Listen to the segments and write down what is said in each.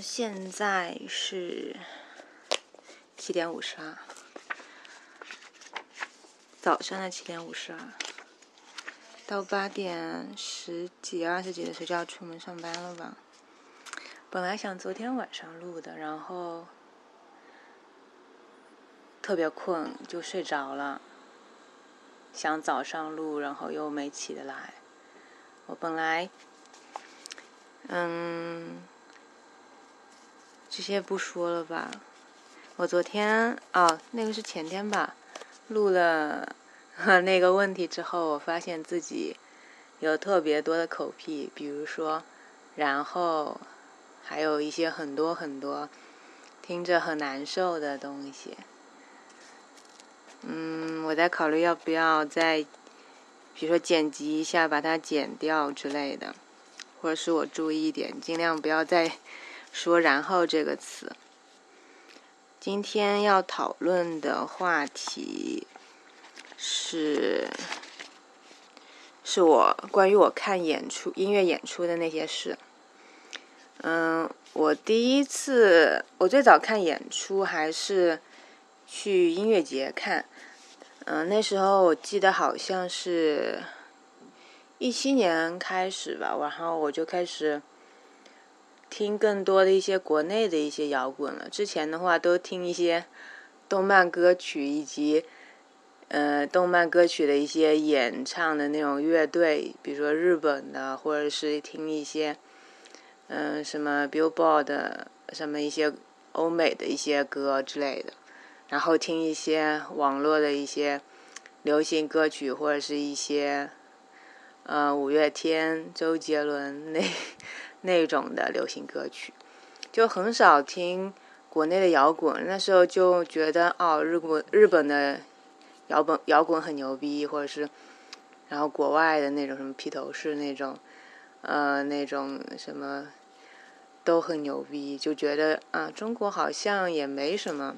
现在是七点五十二，早上的七点五十二，到八点十几、二十几的时候就要出门上班了吧？本来想昨天晚上录的，然后特别困就睡着了，想早上录，然后又没起得来。我本来，嗯。这些不说了吧。我昨天哦，那个是前天吧，录了 那个问题之后，我发现自己有特别多的口癖，比如说，然后还有一些很多很多听着很难受的东西。嗯，我在考虑要不要再，比如说剪辑一下，把它剪掉之类的，或者是我注意一点，尽量不要再。说“然后”这个词。今天要讨论的话题是，是我关于我看演出、音乐演出的那些事。嗯，我第一次，我最早看演出还是去音乐节看。嗯，那时候我记得好像是一七年开始吧，然后我就开始。听更多的一些国内的一些摇滚了。之前的话都听一些动漫歌曲，以及呃动漫歌曲的一些演唱的那种乐队，比如说日本的，或者是听一些嗯什么 Billboard 什么一些欧美的一些歌之类的。然后听一些网络的一些流行歌曲，或者是一些呃五月天、周杰伦那。那种的流行歌曲，就很少听国内的摇滚。那时候就觉得哦，日本日本的摇滚摇滚很牛逼，或者是然后国外的那种什么披头士那种，呃，那种什么都很牛逼，就觉得啊，中国好像也没什么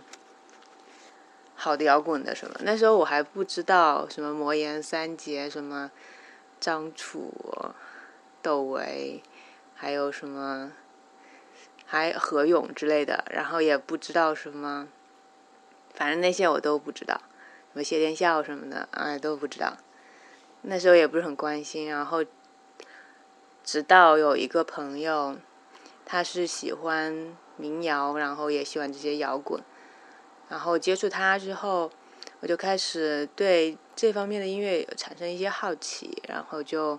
好的摇滚的什么。那时候我还不知道什么魔岩三杰，什么张楚、窦唯。还有什么，还何勇之类的，然后也不知道什么，反正那些我都不知道，什么谢天笑什么的，哎都不知道。那时候也不是很关心，然后直到有一个朋友，他是喜欢民谣，然后也喜欢这些摇滚，然后接触他之后，我就开始对这方面的音乐产生一些好奇，然后就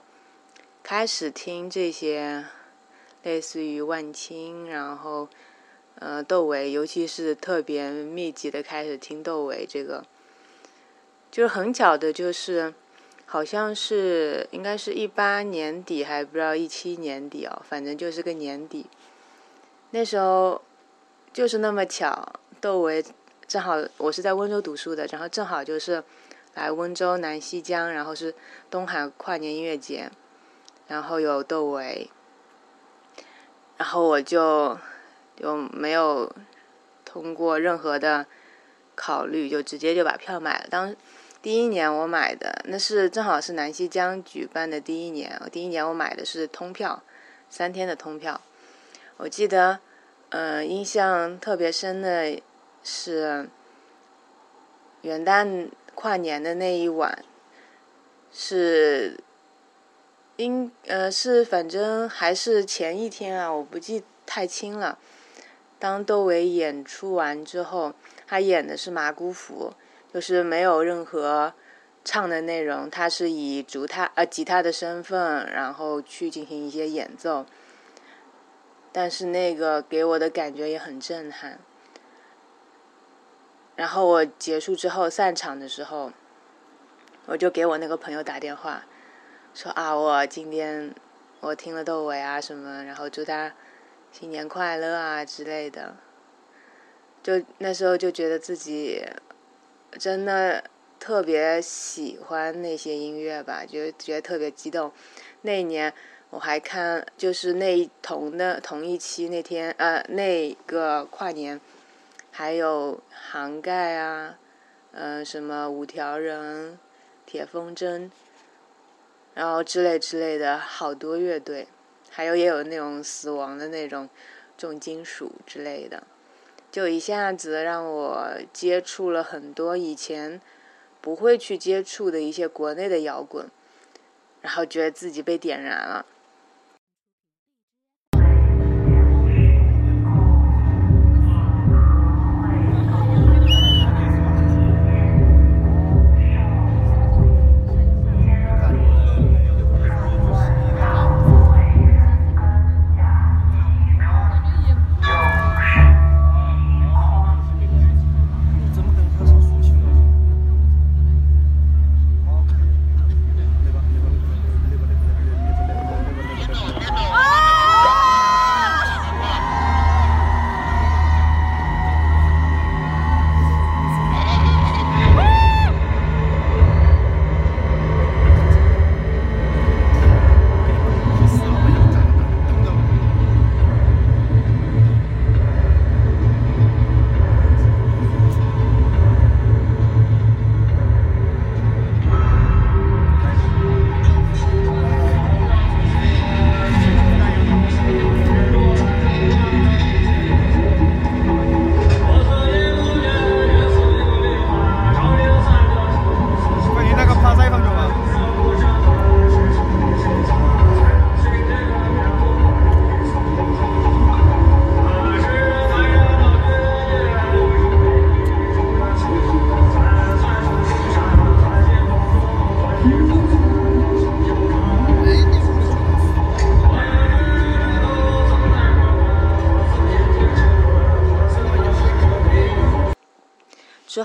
开始听这些。类似于万青，然后，呃，窦唯，尤其是特别密集的开始听窦唯这个，就是很巧的，就是好像是应该是一八年底，还不知道一七年底哦，反正就是个年底。那时候就是那么巧，窦唯正好我是在温州读书的，然后正好就是来温州南溪江，然后是东海跨年音乐节，然后有窦唯。然后我就就没有通过任何的考虑，就直接就把票买了。当第一年我买的，那是正好是南溪江举办的第一年。第一年我买的是通票，三天的通票。我记得，嗯，印象特别深的是元旦跨年的那一晚，是。应呃是反正还是前一天啊，我不记太清了。当窦唯演出完之后，他演的是麻姑服，就是没有任何唱的内容，他是以竹他呃吉他的身份，然后去进行一些演奏。但是那个给我的感觉也很震撼。然后我结束之后散场的时候，我就给我那个朋友打电话。说啊，我今天我听了窦唯啊什么，然后祝他新年快乐啊之类的。就那时候就觉得自己真的特别喜欢那些音乐吧，就觉得特别激动。那一年我还看，就是那一同的同一期那天呃那个跨年，还有杭盖啊，嗯什么五条人、铁风筝。然后之类之类的好多乐队，还有也有那种死亡的那种重金属之类的，就一下子让我接触了很多以前不会去接触的一些国内的摇滚，然后觉得自己被点燃了。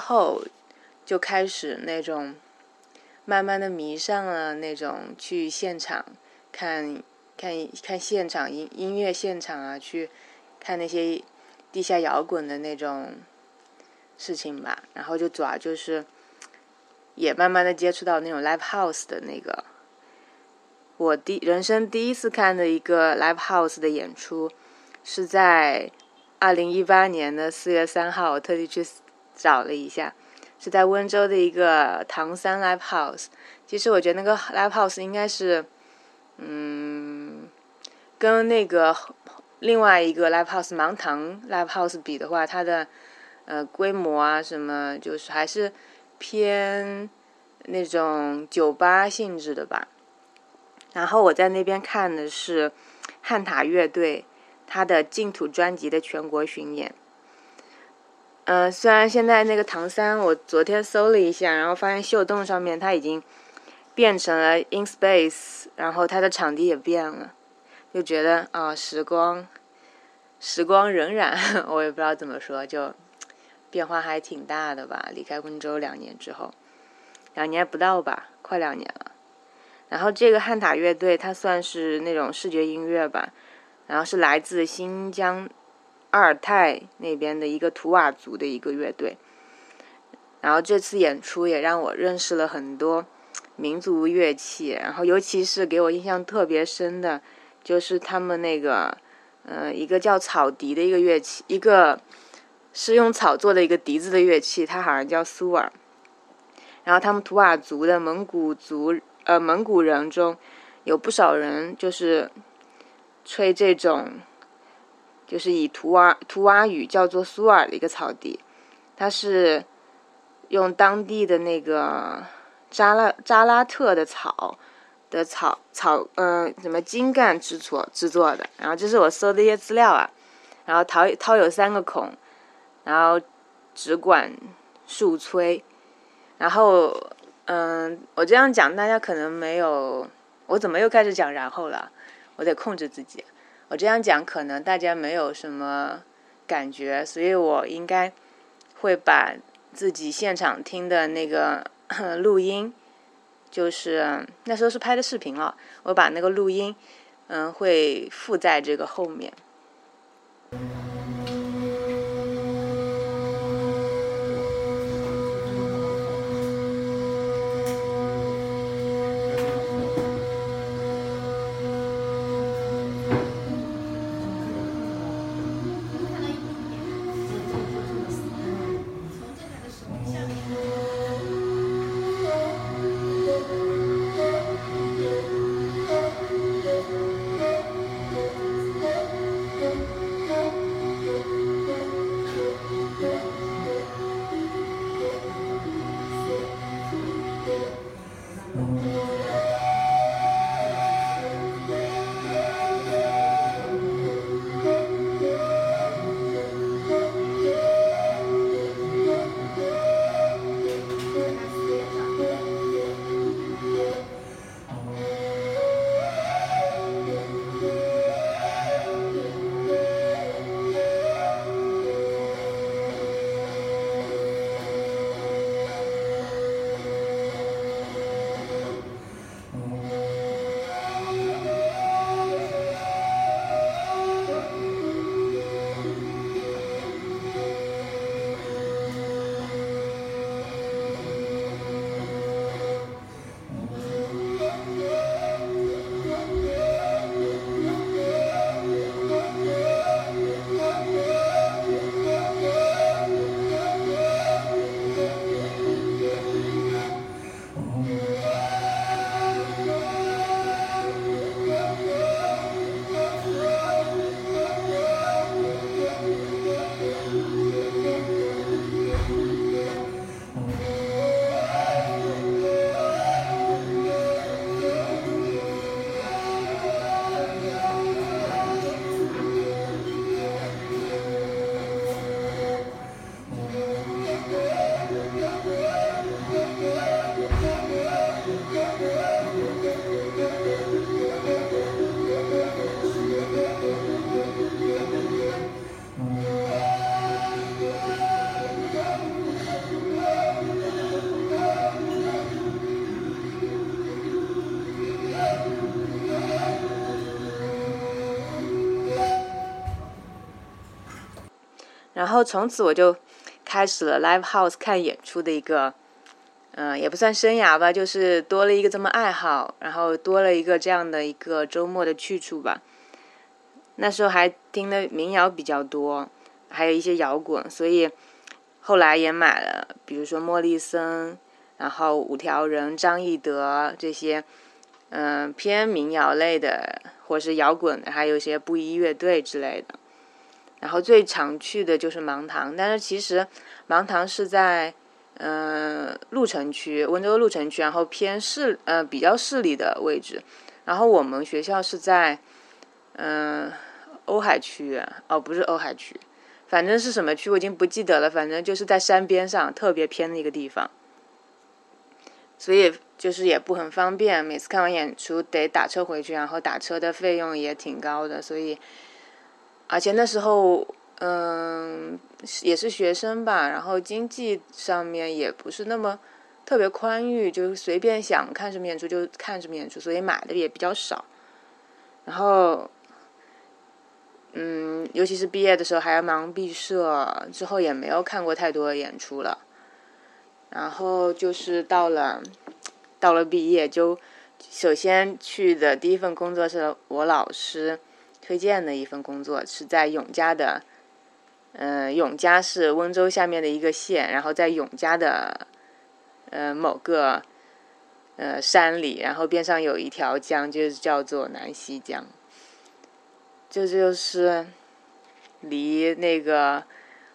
后就开始那种慢慢的迷上了那种去现场看看看现场音音乐现场啊，去看那些地下摇滚的那种事情吧。然后就主要就是也慢慢的接触到那种 live house 的那个。我第人生第一次看的一个 live house 的演出是在二零一八年的四月三号，我特地去。找了一下，是在温州的一个唐三 Live House。其实我觉得那个 Live House 应该是，嗯，跟那个另外一个 Live House 芒堂 Live House 比的话，它的呃规模啊什么，就是还是偏那种酒吧性质的吧。然后我在那边看的是汉塔乐队他的净土专辑的全国巡演。嗯，虽然现在那个唐三，我昨天搜了一下，然后发现秀动上面它已经变成了 In Space，然后它的场地也变了，就觉得啊，时光，时光荏苒，我也不知道怎么说，就变化还挺大的吧。离开温州两年之后，两年不到吧，快两年了。然后这个汉塔乐队，它算是那种视觉音乐吧，然后是来自新疆。阿尔泰那边的一个图瓦族的一个乐队，然后这次演出也让我认识了很多民族乐器，然后尤其是给我印象特别深的，就是他们那个，呃，一个叫草笛的一个乐器，一个是用草做的一个笛子的乐器，它好像叫苏尔。然后他们图瓦族的蒙古族，呃，蒙古人中有不少人就是吹这种。就是以图瓦图瓦语叫做苏尔的一个草笛，它是用当地的那个扎拉扎拉特的草的草草嗯什么茎干制作制作的。然后这是我搜的一些资料啊，然后陶陶有三个孔，然后只管竖吹，然后嗯我这样讲大家可能没有，我怎么又开始讲然后了？我得控制自己。我这样讲可能大家没有什么感觉，所以我应该会把自己现场听的那个录音，就是那时候是拍的视频了，我把那个录音，嗯，会附在这个后面。然后从此我就开始了 live house 看演出的一个，嗯，也不算生涯吧，就是多了一个这么爱好，然后多了一个这样的一个周末的去处吧。那时候还听的民谣比较多，还有一些摇滚，所以后来也买了，比如说莫里森，然后五条人、张翼德这些，嗯，偏民谣类的，或是摇滚，还有一些布衣乐队之类的。然后最常去的就是芒堂，但是其实芒堂是在嗯鹿城区，温州鹿城区，然后偏市呃比较市里的位置。然后我们学校是在嗯瓯海区，哦不是瓯海区，反正是什么区我已经不记得了，反正就是在山边上特别偏的一个地方，所以就是也不很方便，每次看完演出得打车回去，然后打车的费用也挺高的，所以。而且那时候，嗯，也是学生吧，然后经济上面也不是那么特别宽裕，就随便想看什么演出就看什么演出，所以买的也比较少。然后，嗯，尤其是毕业的时候还要忙毕设，之后也没有看过太多的演出了。然后就是到了，到了毕业，就首先去的第一份工作是我老师。推荐的一份工作是在永嘉的，嗯，永嘉是温州下面的一个县，然后在永嘉的，呃，某个，呃，山里，然后边上有一条江，就是叫做南溪江。这就是离那个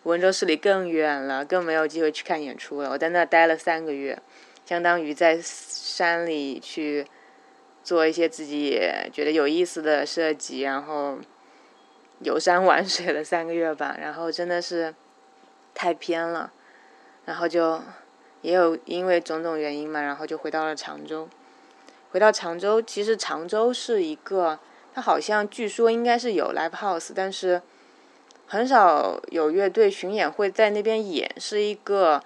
温州市里更远了，更没有机会去看演出了。我在那待了三个月，相当于在山里去。做一些自己觉得有意思的设计，然后游山玩水了三个月吧，然后真的是太偏了，然后就也有因为种种原因嘛，然后就回到了常州。回到常州，其实常州是一个，它好像据说应该是有 live house，但是很少有乐队巡演会在那边演，是一个。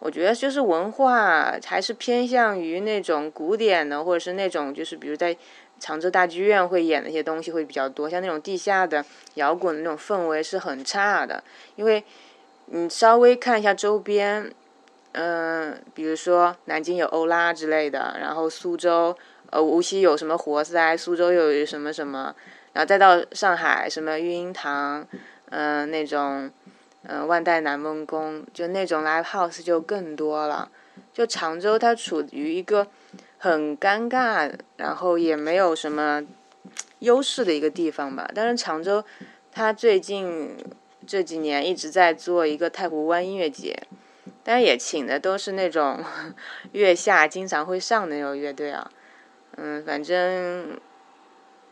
我觉得就是文化还是偏向于那种古典的，或者是那种就是比如在常州大剧院会演的一些东西会比较多，像那种地下的摇滚的那种氛围是很差的。因为你稍微看一下周边，嗯，比如说南京有欧拉之类的，然后苏州呃无锡有什么活塞，苏州有什么什么，然后再到上海什么育婴堂，嗯那种。嗯，万代南梦宫就那种 live house 就更多了。就常州它处于一个很尴尬，然后也没有什么优势的一个地方吧。但是常州它最近这几年一直在做一个太湖湾音乐节，但也请的都是那种 月下经常会上的那种乐队啊。嗯，反正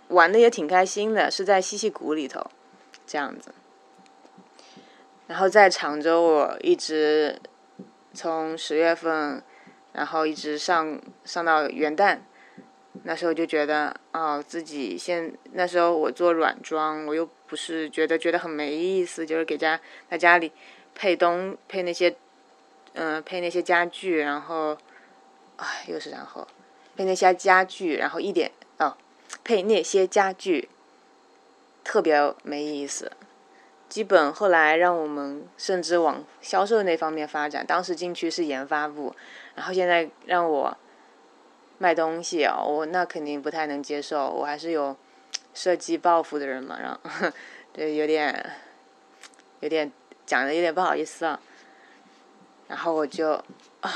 玩的也挺开心的，是在西溪谷里头这样子。然后在常州，我一直从十月份，然后一直上上到元旦，那时候就觉得哦，自己现那时候我做软装，我又不是觉得觉得很没意思，就是给家在家里配东配那些，嗯，配那些家具，然后，哎，又是然后配那些家具，然后一点哦，配那些家具，特别没意思。基本后来让我们甚至往销售那方面发展。当时进去是研发部，然后现在让我卖东西啊，我那肯定不太能接受。我还是有设计抱负的人嘛，然后对有点有点讲的有点不好意思啊。然后我就啊，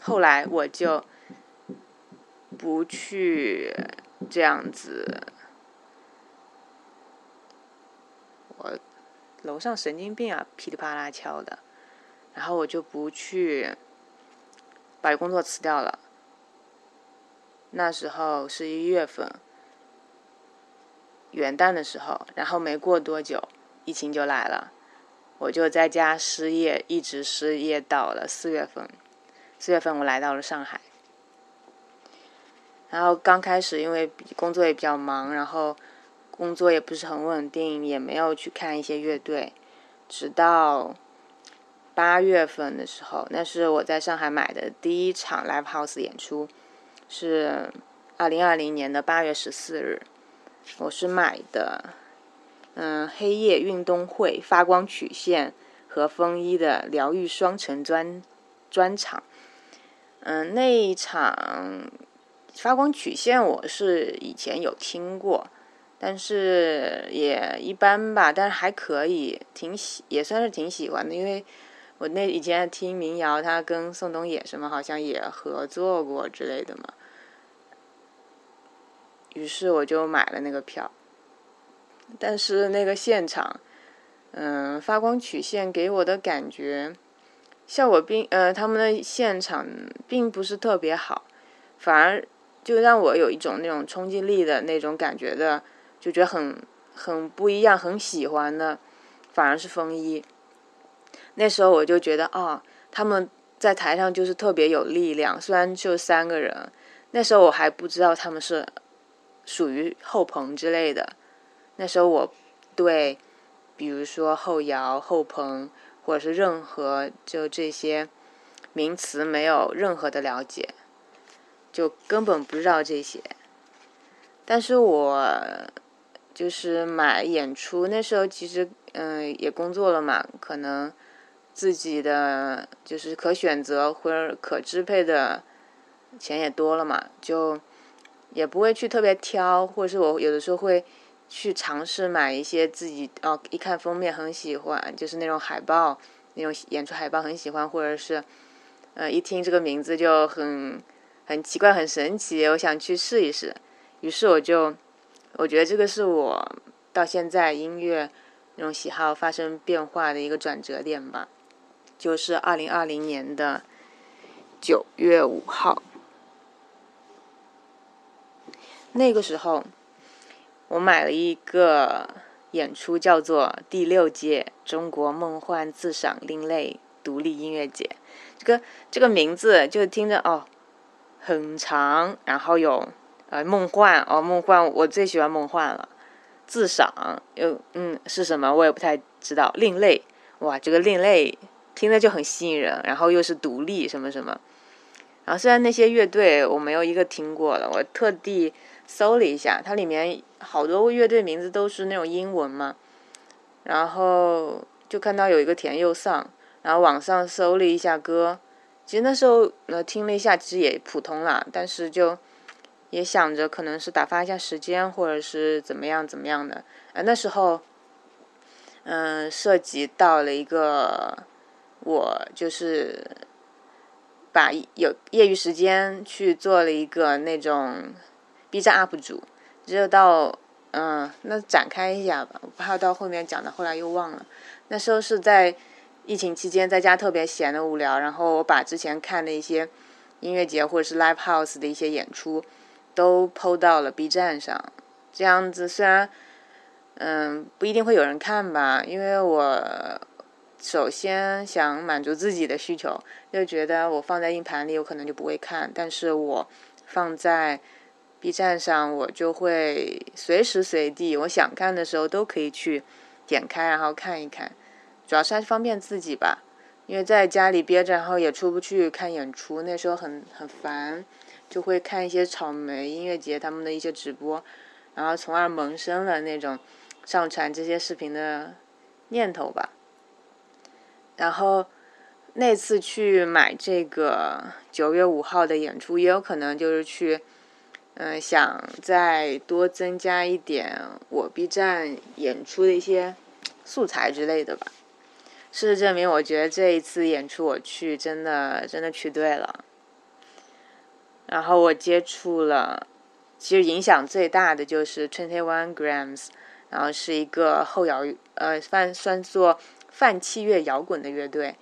后来我就不去这样子，我。楼上神经病啊，噼里啪啦敲的，然后我就不去，把工作辞掉了。那时候是一月份，元旦的时候，然后没过多久，疫情就来了，我就在家失业，一直失业到了四月份。四月份我来到了上海，然后刚开始因为工作也比较忙，然后。工作也不是很稳定，也没有去看一些乐队，直到八月份的时候，那是我在上海买的第一场 live house 演出，是二零二零年的八月十四日，我是买的嗯，黑夜运动会发光曲线和风衣的疗愈双城专专场。嗯，那一场发光曲线我是以前有听过，但是也一般吧，但是还可以，挺喜也算是挺喜欢的，因为我那以前听民谣，他跟宋冬野什么好像也合作过之类的嘛。于是我就买了那个票，但是那个现场，嗯，发光曲线给我的感觉，效果并呃，他们的现场并不是特别好，反而就让我有一种那种冲击力的那种感觉的，就觉得很很不一样，很喜欢的，反而是风衣。那时候我就觉得啊，他们在台上就是特别有力量，虽然就三个人，那时候我还不知道他们是。属于后棚之类的，那时候我对，比如说后摇、后棚，或者是任何就这些名词没有任何的了解，就根本不知道这些。但是我就是买演出那时候，其实嗯也工作了嘛，可能自己的就是可选择或者可支配的钱也多了嘛，就。也不会去特别挑，或者是我有的时候会去尝试买一些自己哦，一看封面很喜欢，就是那种海报，那种演出海报很喜欢，或者是，呃，一听这个名字就很很奇怪、很神奇，我想去试一试。于是我就，我觉得这个是我到现在音乐那种喜好发生变化的一个转折点吧，就是二零二零年的九月五号。那个时候，我买了一个演出，叫做第六届中国梦幻自赏另类独立音乐节。这个这个名字就听着哦，很长，然后有呃梦幻哦梦幻，我最喜欢梦幻了。自赏又嗯是什么？我也不太知道。另类哇，这个另类听着就很吸引人，然后又是独立什么什么。然后虽然那些乐队我没有一个听过的，我特地。搜了一下，它里面好多乐队名字都是那种英文嘛，然后就看到有一个田佑丧，然后网上搜了一下歌，其实那时候呃听了一下，其实也普通啦，但是就也想着可能是打发一下时间，或者是怎么样怎么样的，呃那时候，嗯涉及到了一个我就是把有业余时间去做了一个那种。B 站 UP 主，只有到嗯，那展开一下吧，我怕到后面讲的，后来又忘了。那时候是在疫情期间，在家特别闲的无聊，然后我把之前看的一些音乐节或者是 Live House 的一些演出都 PO 到了 B 站上。这样子虽然嗯不一定会有人看吧，因为我首先想满足自己的需求，就觉得我放在硬盘里，我可能就不会看，但是我放在 B 站上，我就会随时随地，我想看的时候都可以去点开，然后看一看。主要是还是方便自己吧，因为在家里憋着，然后也出不去看演出，那时候很很烦，就会看一些草莓音乐节他们的一些直播，然后从而萌生了那种上传这些视频的念头吧。然后那次去买这个九月五号的演出，也有可能就是去。嗯，想再多增加一点我 B 站演出的一些素材之类的吧。事实证明，我觉得这一次演出我去真的真的去对了。然后我接触了，其实影响最大的就是 Twenty One Grams，然后是一个后摇呃算算作泛器乐摇滚的乐队。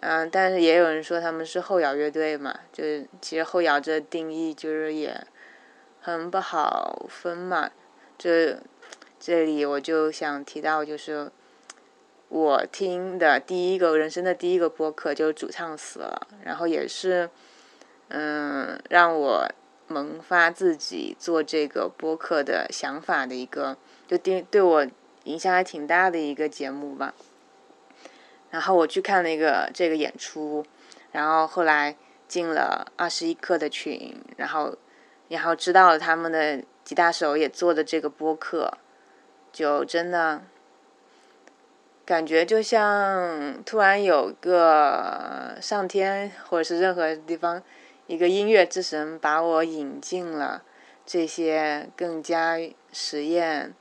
嗯，但是也有人说他们是后摇乐队嘛，就是其实后摇这定义就是也。很不好分嘛，这这里我就想提到，就是我听的第一个人生的第一个播客，就是主唱死了，然后也是嗯让我萌发自己做这个播客的想法的一个，就对对我影响还挺大的一个节目吧。然后我去看了一个这个演出，然后后来进了二十一课的群，然后。然后知道了他们的吉他手也做的这个播客，就真的感觉就像突然有个上天或者是任何地方一个音乐之神把我引进了这些更加实验、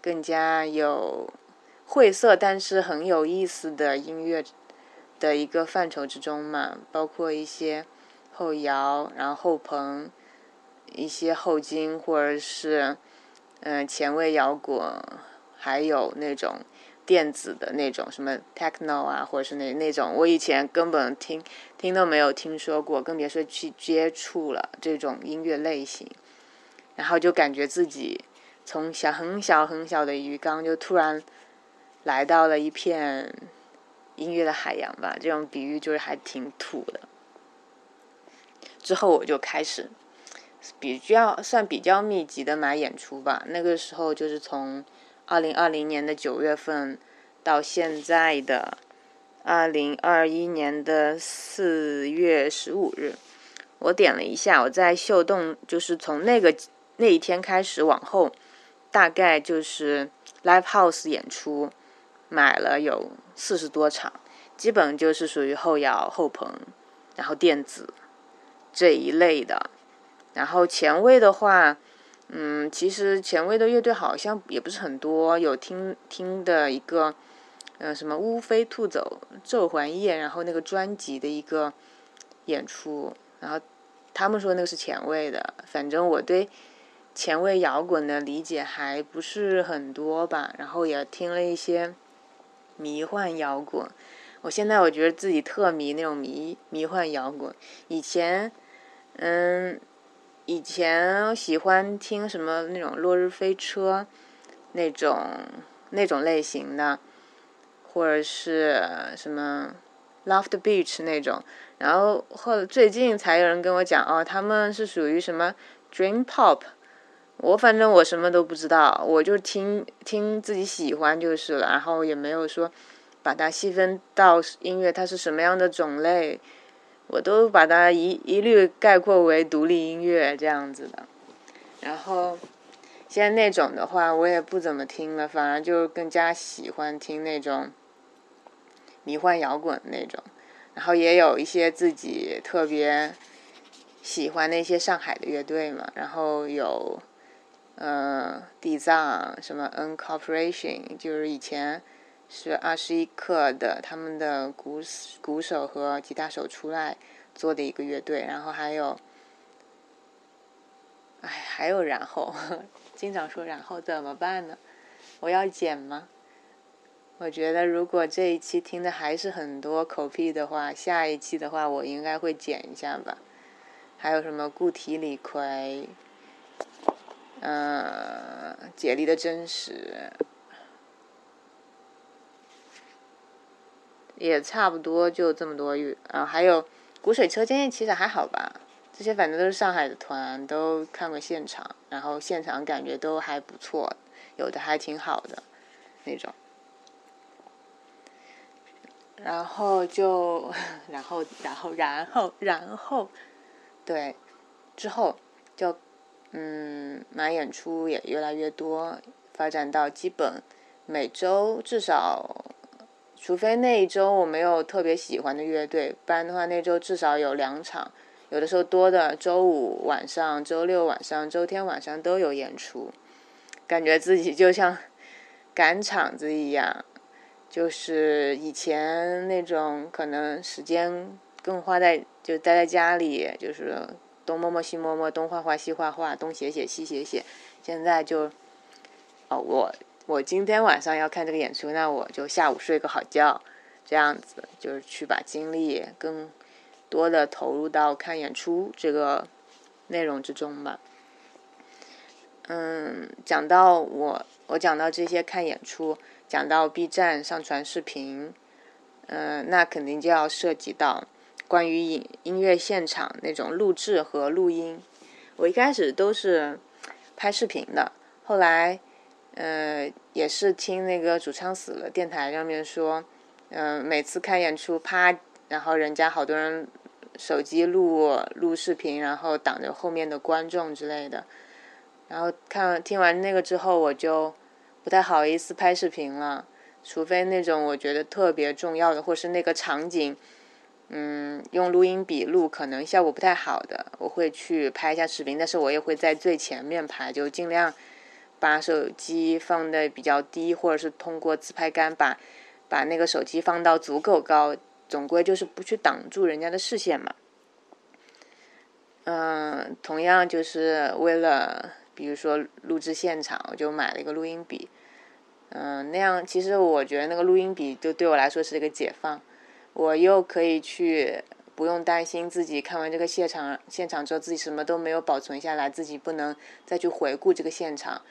更加有晦涩但是很有意思的音乐的一个范畴之中嘛，包括一些后摇，然后后朋。一些后金或者是嗯前卫摇滚，还有那种电子的那种什么 techno 啊，或者是那那种我以前根本听听都没有听说过，更别说去接触了这种音乐类型。然后就感觉自己从小很小很小的鱼缸，就突然来到了一片音乐的海洋吧。这种比喻就是还挺土的。之后我就开始。比较算比较密集的买演出吧，那个时候就是从二零二零年的九月份到现在的二零二一年的四月十五日，我点了一下，我在秀动，就是从那个那一天开始往后，大概就是 live house 演出买了有四十多场，基本就是属于后摇后朋，然后电子这一类的。然后前卫的话，嗯，其实前卫的乐队好像也不是很多。有听听的一个，呃，什么乌飞兔走昼环夜，然后那个专辑的一个演出，然后他们说那个是前卫的。反正我对前卫摇滚的理解还不是很多吧。然后也听了一些迷幻摇滚。我现在我觉得自己特迷那种迷迷幻摇滚。以前，嗯。以前喜欢听什么那种落日飞车，那种那种类型的，或者是什么 Loft Beach 那种，然后后最近才有人跟我讲哦，他们是属于什么 Dream Pop，我反正我什么都不知道，我就听听自己喜欢就是了，然后也没有说把它细分到音乐它是什么样的种类。我都把它一一律概括为独立音乐这样子的，然后现在那种的话我也不怎么听了，反而就更加喜欢听那种迷幻摇滚那种，然后也有一些自己特别喜欢那些上海的乐队嘛，然后有呃地藏什么 N Corporation，就是以前。是二十一克的，他们的鼓鼓手和吉他手出来做的一个乐队，然后还有，哎，还有然后，经常说然后怎么办呢？我要剪吗？我觉得如果这一期听的还是很多口癖的话，下一期的话我应该会剪一下吧。还有什么固体李逵，嗯，解离的真实。也差不多就这么多乐啊，还有古水车间其实还好吧，这些反正都是上海的团，都看过现场，然后现场感觉都还不错，有的还挺好的那种。然后就，然后，然后，然后，然后，对，之后就嗯，买演出也越来越多，发展到基本每周至少。除非那一周我没有特别喜欢的乐队，不然的话那周至少有两场，有的时候多的，周五晚上、周六晚上、周天晚上都有演出，感觉自己就像 赶场子一样，就是以前那种可能时间更花在就待在家里，就是东摸摸西摸摸，东画画西画画，东写写西写写，现在就哦我。我今天晚上要看这个演出，那我就下午睡个好觉，这样子就是去把精力更多的投入到看演出这个内容之中吧。嗯，讲到我，我讲到这些看演出，讲到 B 站上传视频，嗯，那肯定就要涉及到关于音音乐现场那种录制和录音。我一开始都是拍视频的，后来。呃，也是听那个主唱死了电台上面说，嗯，每次看演出，啪，然后人家好多人手机录录视频，然后挡着后面的观众之类的。然后看听完那个之后，我就不太好意思拍视频了，除非那种我觉得特别重要的，或是那个场景，嗯，用录音笔录可能效果不太好的，我会去拍一下视频，但是我也会在最前面拍，就尽量把手机放的比较低，或者是通过自拍杆把把那个手机放到足够高，总归就是不去挡住人家的视线嘛。嗯，同样就是为了，比如说录制现场，我就买了一个录音笔。嗯，那样其实我觉得那个录音笔就对我来说是一个解放，我又可以去不用担心自己看完这个现场现场之后自己什么都没有保存下来，自己不能再去回顾这个现场。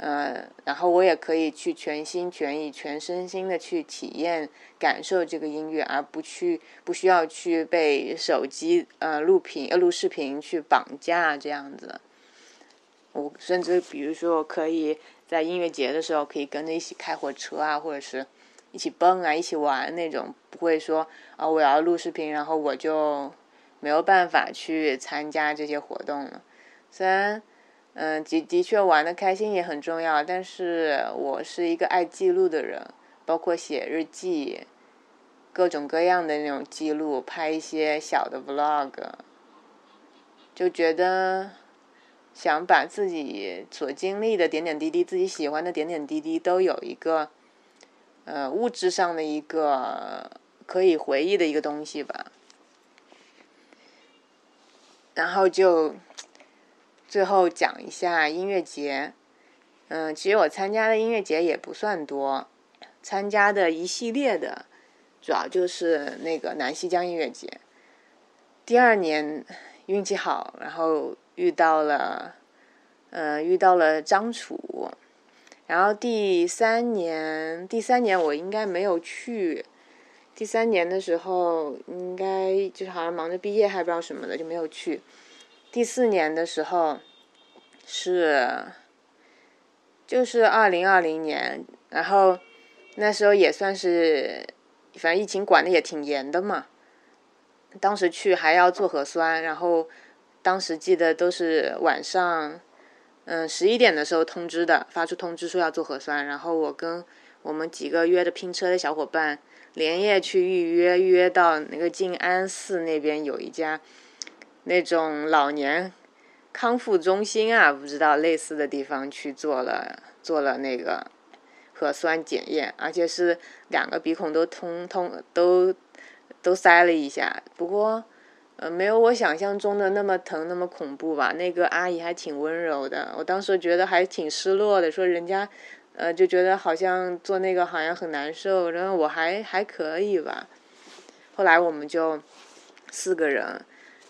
嗯，然后我也可以去全心全意、全身心的去体验、感受这个音乐，而不去不需要去被手机呃录屏录视频去绑架这样子。我甚至比如说，我可以在音乐节的时候可以跟着一起开火车啊，或者是一起蹦啊、一起玩那种，不会说啊我要录视频，然后我就没有办法去参加这些活动了。虽然。嗯，的的确玩的开心也很重要，但是我是一个爱记录的人，包括写日记，各种各样的那种记录，拍一些小的 vlog，就觉得想把自己所经历的点点滴滴，自己喜欢的点点滴滴，都有一个呃物质上的一个可以回忆的一个东西吧，然后就。最后讲一下音乐节，嗯，其实我参加的音乐节也不算多，参加的一系列的，主要就是那个南溪江音乐节。第二年运气好，然后遇到了，嗯，遇到了张楚。然后第三年，第三年我应该没有去。第三年的时候，应该就是好像忙着毕业，还不知道什么的，就没有去。第四年的时候，是，就是二零二零年，然后那时候也算是，反正疫情管的也挺严的嘛。当时去还要做核酸，然后当时记得都是晚上，嗯，十一点的时候通知的，发出通知说要做核酸，然后我跟我们几个约的拼车的小伙伴连夜去预约，预约到那个静安寺那边有一家。那种老年康复中心啊，不知道类似的地方去做了做了那个核酸检验，而且是两个鼻孔都通通都都塞了一下。不过呃，没有我想象中的那么疼那么恐怖吧。那个阿姨还挺温柔的，我当时觉得还挺失落的，说人家呃就觉得好像做那个好像很难受，然后我还还可以吧。后来我们就四个人。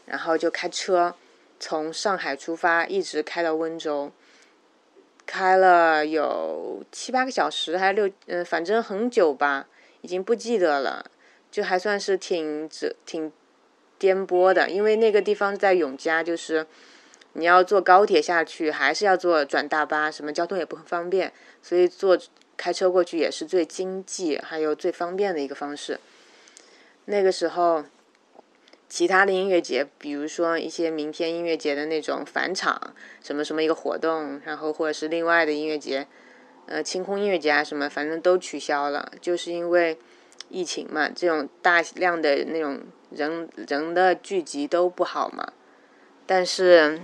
然后就开车从上海出发，一直开到温州，开了有七八个小时，还六嗯，反正很久吧，已经不记得了。就还算是挺这挺颠簸的，因为那个地方在永嘉，就是你要坐高铁下去，还是要坐转大巴，什么交通也不方便，所以坐开车过去也是最经济还有最方便的一个方式。那个时候。其他的音乐节，比如说一些明天音乐节的那种返场，什么什么一个活动，然后或者是另外的音乐节，呃，清空音乐节啊什么，反正都取消了，就是因为疫情嘛，这种大量的那种人人的聚集都不好嘛。但是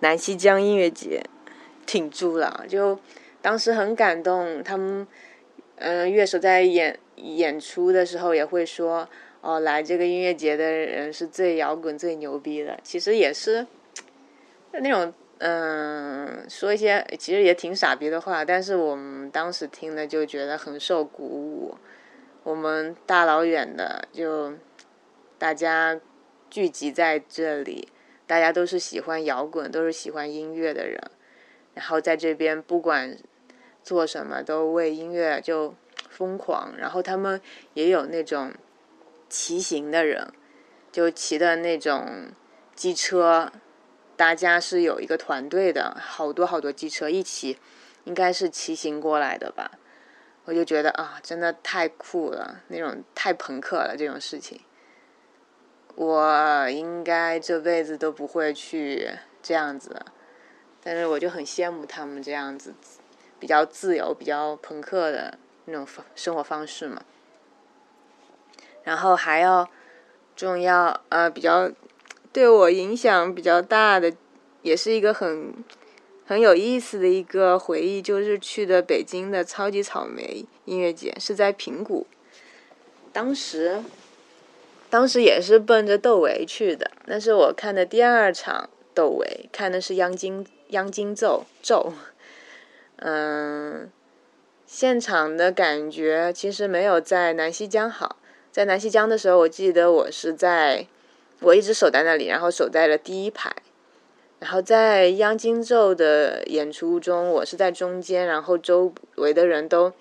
南溪江音乐节 挺住了，就当时很感动，他们嗯乐手在演演出的时候也会说。哦，来这个音乐节的人是最摇滚、最牛逼的。其实也是那种嗯，说一些其实也挺傻逼的话，但是我们当时听的就觉得很受鼓舞。我们大老远的就大家聚集在这里，大家都是喜欢摇滚、都是喜欢音乐的人，然后在这边不管做什么都为音乐就疯狂。然后他们也有那种。骑行的人，就骑的那种机车，大家是有一个团队的，好多好多机车一起，应该是骑行过来的吧。我就觉得啊，真的太酷了，那种太朋克了这种事情。我应该这辈子都不会去这样子，但是我就很羡慕他们这样子，比较自由、比较朋克的那种方生活方式嘛。然后还要重要呃，比较对我影响比较大的，也是一个很很有意思的一个回忆，就是去的北京的超级草莓音乐节，是在平谷。当时，当时也是奔着窦唯去的，那是我看的第二场窦唯，看的是央金央金奏奏，嗯，现场的感觉其实没有在南溪江好。在南溪江的时候，我记得我是在，我一直守在那里，然后守在了第一排。然后在央金奏的演出中，我是在中间，然后周围的人都，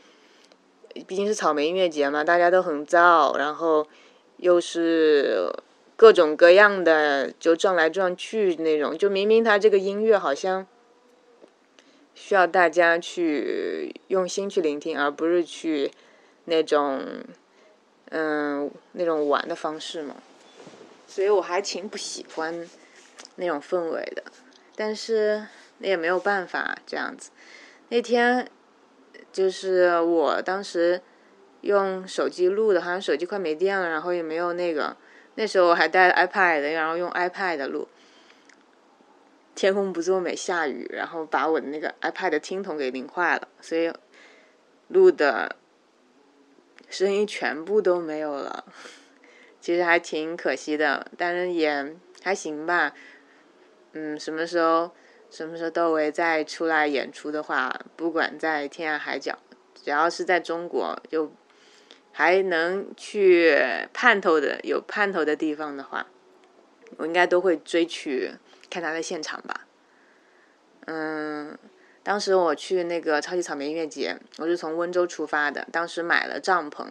毕竟是草莓音乐节嘛，大家都很燥，然后又是各种各样的就撞来撞去那种，就明明他这个音乐好像需要大家去用心去聆听，而不是去那种。嗯，那种玩的方式嘛，所以我还挺不喜欢那种氛围的，但是那也没有办法这样子。那天就是我当时用手机录的，好像手机快没电了，然后也没有那个，那时候我还带 iPad，然后用 iPad 录。天空不作美，下雨，然后把我的那个 iPad 听筒给淋坏了，所以录的。声音全部都没有了，其实还挺可惜的，但是也还行吧。嗯，什么时候什么时候窦唯再出来演出的话，不管在天涯海角，只要是在中国，就还能去盼头的有盼头的地方的话，我应该都会追去看他的现场吧。嗯。当时我去那个超级草莓音乐节，我是从温州出发的。当时买了帐篷，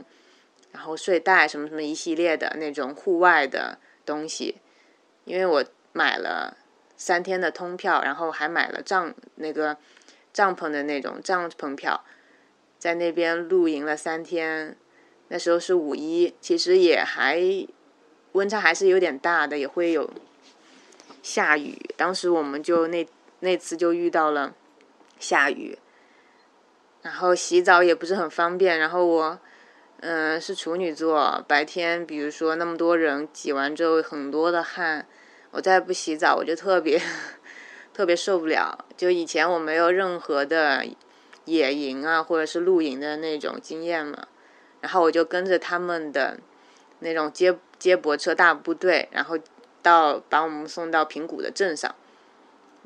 然后睡袋什么什么一系列的那种户外的东西，因为我买了三天的通票，然后还买了帐那个帐篷的那种帐篷票，在那边露营了三天。那时候是五一，其实也还温差还是有点大的，也会有下雨。当时我们就那那次就遇到了。下雨，然后洗澡也不是很方便。然后我，嗯，是处女座，白天比如说那么多人挤完之后很多的汗，我再不洗澡我就特别 特别受不了。就以前我没有任何的野营啊或者是露营的那种经验嘛，然后我就跟着他们的那种接接驳车大部队，然后到把我们送到平谷的镇上，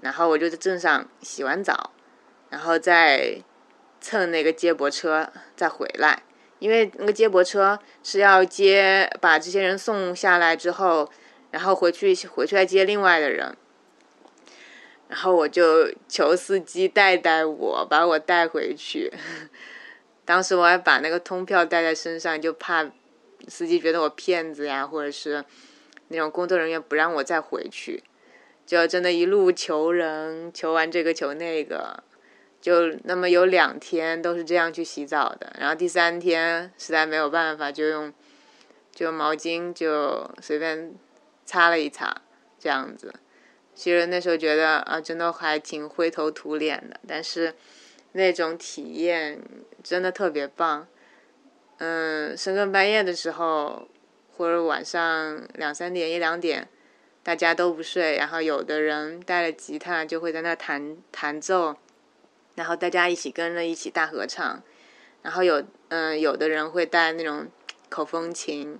然后我就在镇上洗完澡。然后再蹭那个接驳车再回来，因为那个接驳车是要接把这些人送下来之后，然后回去回去再接另外的人。然后我就求司机带带我，把我带回去。当时我还把那个通票带在身上，就怕司机觉得我骗子呀，或者是那种工作人员不让我再回去，就真的一路求人，求完这个求那个。就那么有两天都是这样去洗澡的，然后第三天实在没有办法，就用就毛巾就随便擦了一擦，这样子。其实那时候觉得啊，真的还挺灰头土脸的，但是那种体验真的特别棒。嗯，深更半夜的时候，或者晚上两三点一两点，大家都不睡，然后有的人带了吉他就会在那弹弹奏。然后大家一起跟着一起大合唱，然后有嗯有的人会带那种口风琴，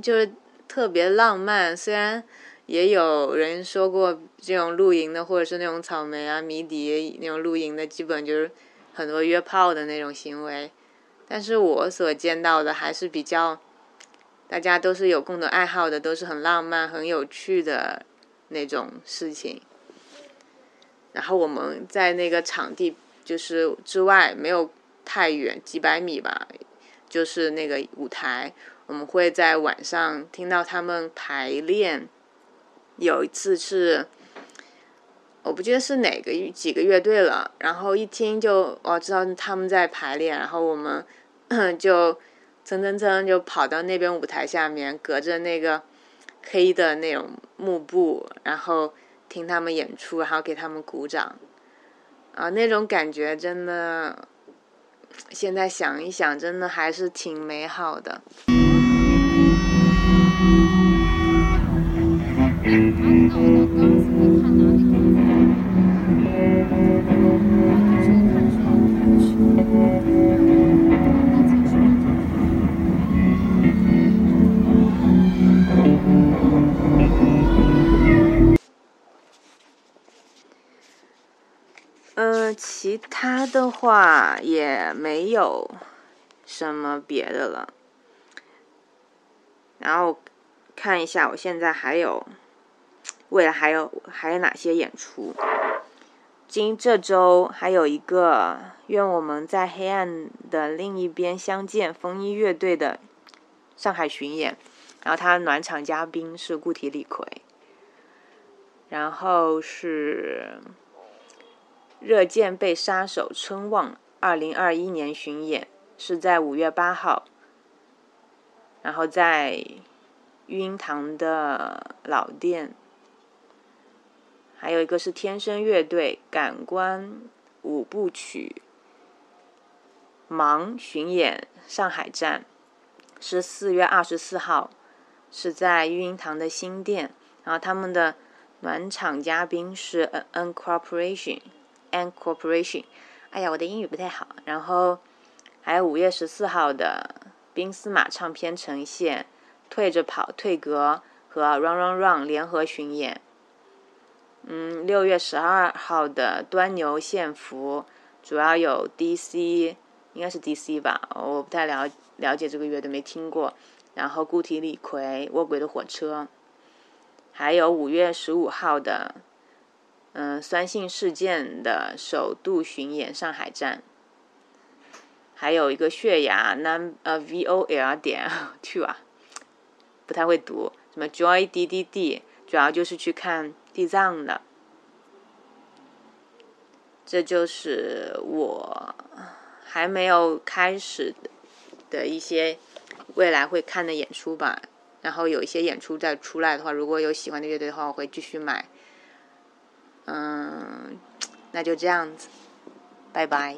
就是特别浪漫。虽然也有人说过这种露营的或者是那种草莓啊迷笛那种露营的，基本就是很多约炮的那种行为。但是我所见到的还是比较，大家都是有共同爱好的，都是很浪漫、很有趣的那种事情。然后我们在那个场地就是之外没有太远几百米吧，就是那个舞台，我们会在晚上听到他们排练。有一次是，我不记得是哪个几个乐队了，然后一听就我知道他们在排练，然后我们 就蹭蹭蹭就跑到那边舞台下面，隔着那个黑的那种幕布，然后。听他们演出，然后给他们鼓掌，啊，那种感觉真的，现在想一想，真的还是挺美好的。其他的话也没有什么别的了。然后看一下，我现在还有未来还有还有哪些演出？今这周还有一个《愿我们在黑暗的另一边相见》风衣乐队的上海巡演，然后他暖场嘉宾是固体李逵，然后是。热剑被杀手春望二零二一年巡演是在五月八号，然后在育婴堂的老店，还有一个是天生乐队感官五部曲盲巡演上海站是四月二十四号，是在育婴堂的新店，然后他们的暖场嘉宾是 N Corporation。And Corporation，哎呀，我的英语不太好。然后还有五月十四号的冰丝马唱片呈现，退着跑、退格和 Run Run Run 联合巡演。嗯，六月十二号的端牛线服，主要有 DC，应该是 DC 吧，我不太了了解这个乐队，没听过。然后固体李逵、卧轨的火车，还有五月十五号的。嗯，酸性事件的首度巡演上海站，还有一个血牙 num 呃 v o l 点 two 啊，不太会读，什么 joy d d d，主要就是去看地藏的。这就是我还没有开始的一些未来会看的演出吧。然后有一些演出再出来的话，如果有喜欢的乐队的话，我会继续买。嗯，那就这样子，拜拜。